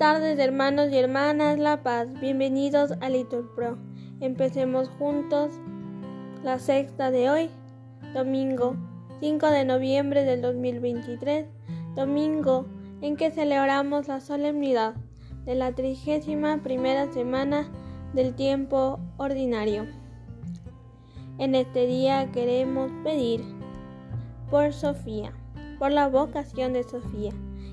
tardes, hermanos y hermanas La Paz. Bienvenidos a Litur Pro. Empecemos juntos la sexta de hoy, domingo 5 de noviembre del 2023, domingo en que celebramos la solemnidad de la trigésima primera semana del tiempo ordinario. En este día queremos pedir por Sofía, por la vocación de Sofía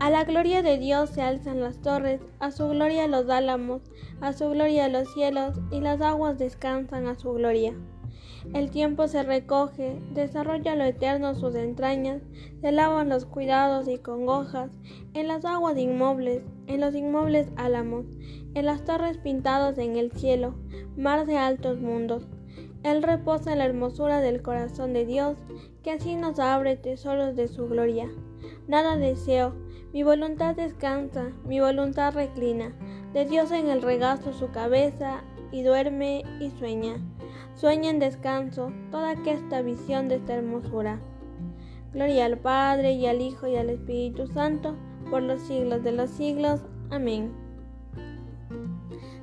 A la gloria de Dios se alzan las torres, a su gloria los álamos, a su gloria los cielos, y las aguas descansan a su gloria. El tiempo se recoge, desarrolla lo eterno sus entrañas, se lavan los cuidados y congojas, en las aguas inmobles, en los inmobles álamos, en las torres pintadas en el cielo, mar de altos mundos. Él reposa en la hermosura del corazón de Dios, que así nos abre tesoros de su gloria. Nada deseo, mi voluntad descansa, mi voluntad reclina, de Dios en el regazo su cabeza, y duerme y sueña. Sueña en descanso toda esta visión de esta hermosura. Gloria al Padre y al Hijo y al Espíritu Santo, por los siglos de los siglos. Amén.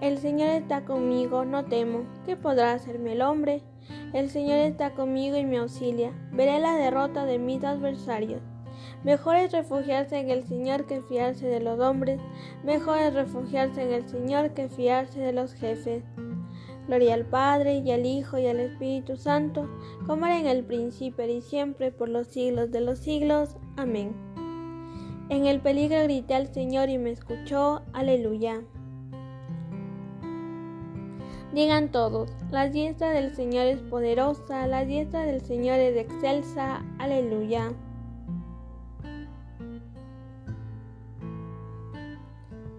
El Señor está conmigo, no temo. ¿Qué podrá hacerme el hombre? El Señor está conmigo y me auxilia. Veré la derrota de mis adversarios. Mejor es refugiarse en el Señor que fiarse de los hombres. Mejor es refugiarse en el Señor que fiarse de los jefes. Gloria al Padre y al Hijo y al Espíritu Santo, como era en el principio y siempre por los siglos de los siglos. Amén. En el peligro grité al Señor y me escuchó. Aleluya. Digan todos, la diestra del Señor es poderosa, la diestra del Señor es excelsa. Aleluya.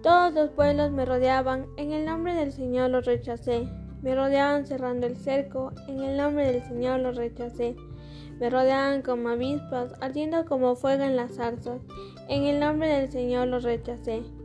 Todos los pueblos me rodeaban, en el nombre del Señor los rechacé. Me rodeaban cerrando el cerco, en el nombre del Señor los rechacé. Me rodeaban como avispas, ardiendo como fuego en las zarzas. En el nombre del Señor los rechacé.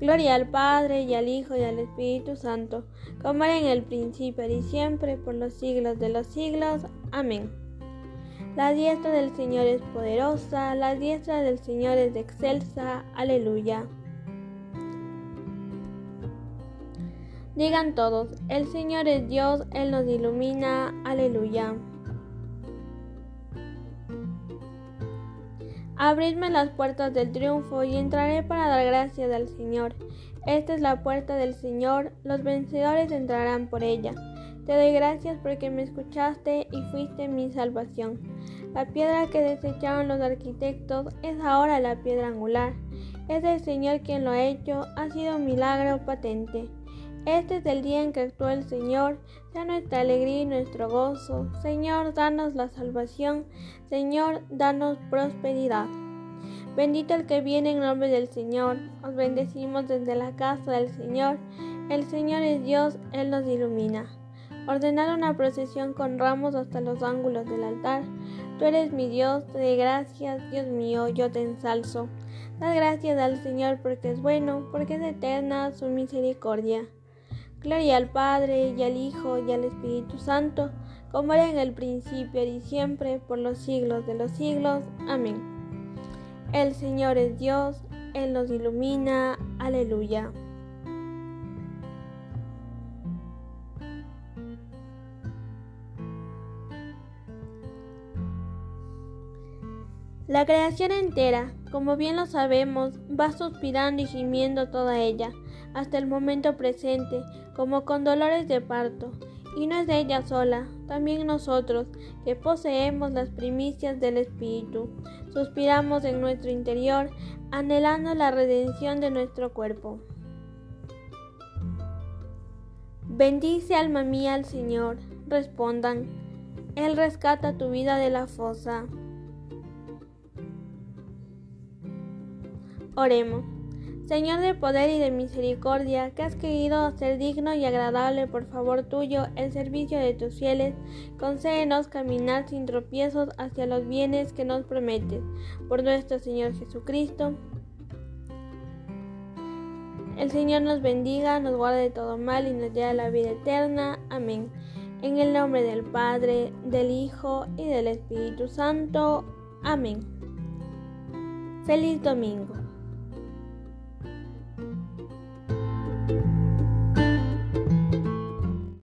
Gloria al Padre y al Hijo y al Espíritu Santo, como era en el principio y siempre, por los siglos de los siglos. Amén. La diestra del Señor es poderosa, la diestra del Señor es excelsa. Aleluya. Digan todos, el Señor es Dios, Él nos ilumina, aleluya. Abridme las puertas del triunfo y entraré para dar gracias al Señor. Esta es la puerta del Señor, los vencedores entrarán por ella. Te doy gracias porque me escuchaste y fuiste mi salvación. La piedra que desecharon los arquitectos es ahora la piedra angular. Es el Señor quien lo ha hecho, ha sido un milagro patente. Este es el día en que actuó el Señor, sea nuestra alegría y nuestro gozo. Señor, danos la salvación. Señor, danos prosperidad. Bendito el que viene en nombre del Señor. Os bendecimos desde la casa del Señor. El Señor es Dios, Él nos ilumina. Ordenar una procesión con ramos hasta los ángulos del altar. Tú eres mi Dios, te doy gracias, Dios mío, yo te ensalzo. Da gracias al Señor porque es bueno, porque es eterna su misericordia. Gloria al Padre y al Hijo y al Espíritu Santo, como era en el principio y siempre, por los siglos de los siglos. Amén. El Señor es Dios, Él nos ilumina. Aleluya. La creación entera, como bien lo sabemos, va suspirando y gimiendo toda ella, hasta el momento presente, como con dolores de parto. Y no es de ella sola, también nosotros, que poseemos las primicias del Espíritu, suspiramos en nuestro interior, anhelando la redención de nuestro cuerpo. Bendice alma mía al Señor, respondan, Él rescata tu vida de la fosa. Oremos. Señor de poder y de misericordia, que has querido hacer digno y agradable por favor tuyo el servicio de tus fieles, concédenos caminar sin tropiezos hacia los bienes que nos prometes. Por nuestro Señor Jesucristo. El Señor nos bendiga, nos guarde de todo mal y nos lleve a la vida eterna. Amén. En el nombre del Padre, del Hijo y del Espíritu Santo. Amén. Feliz domingo.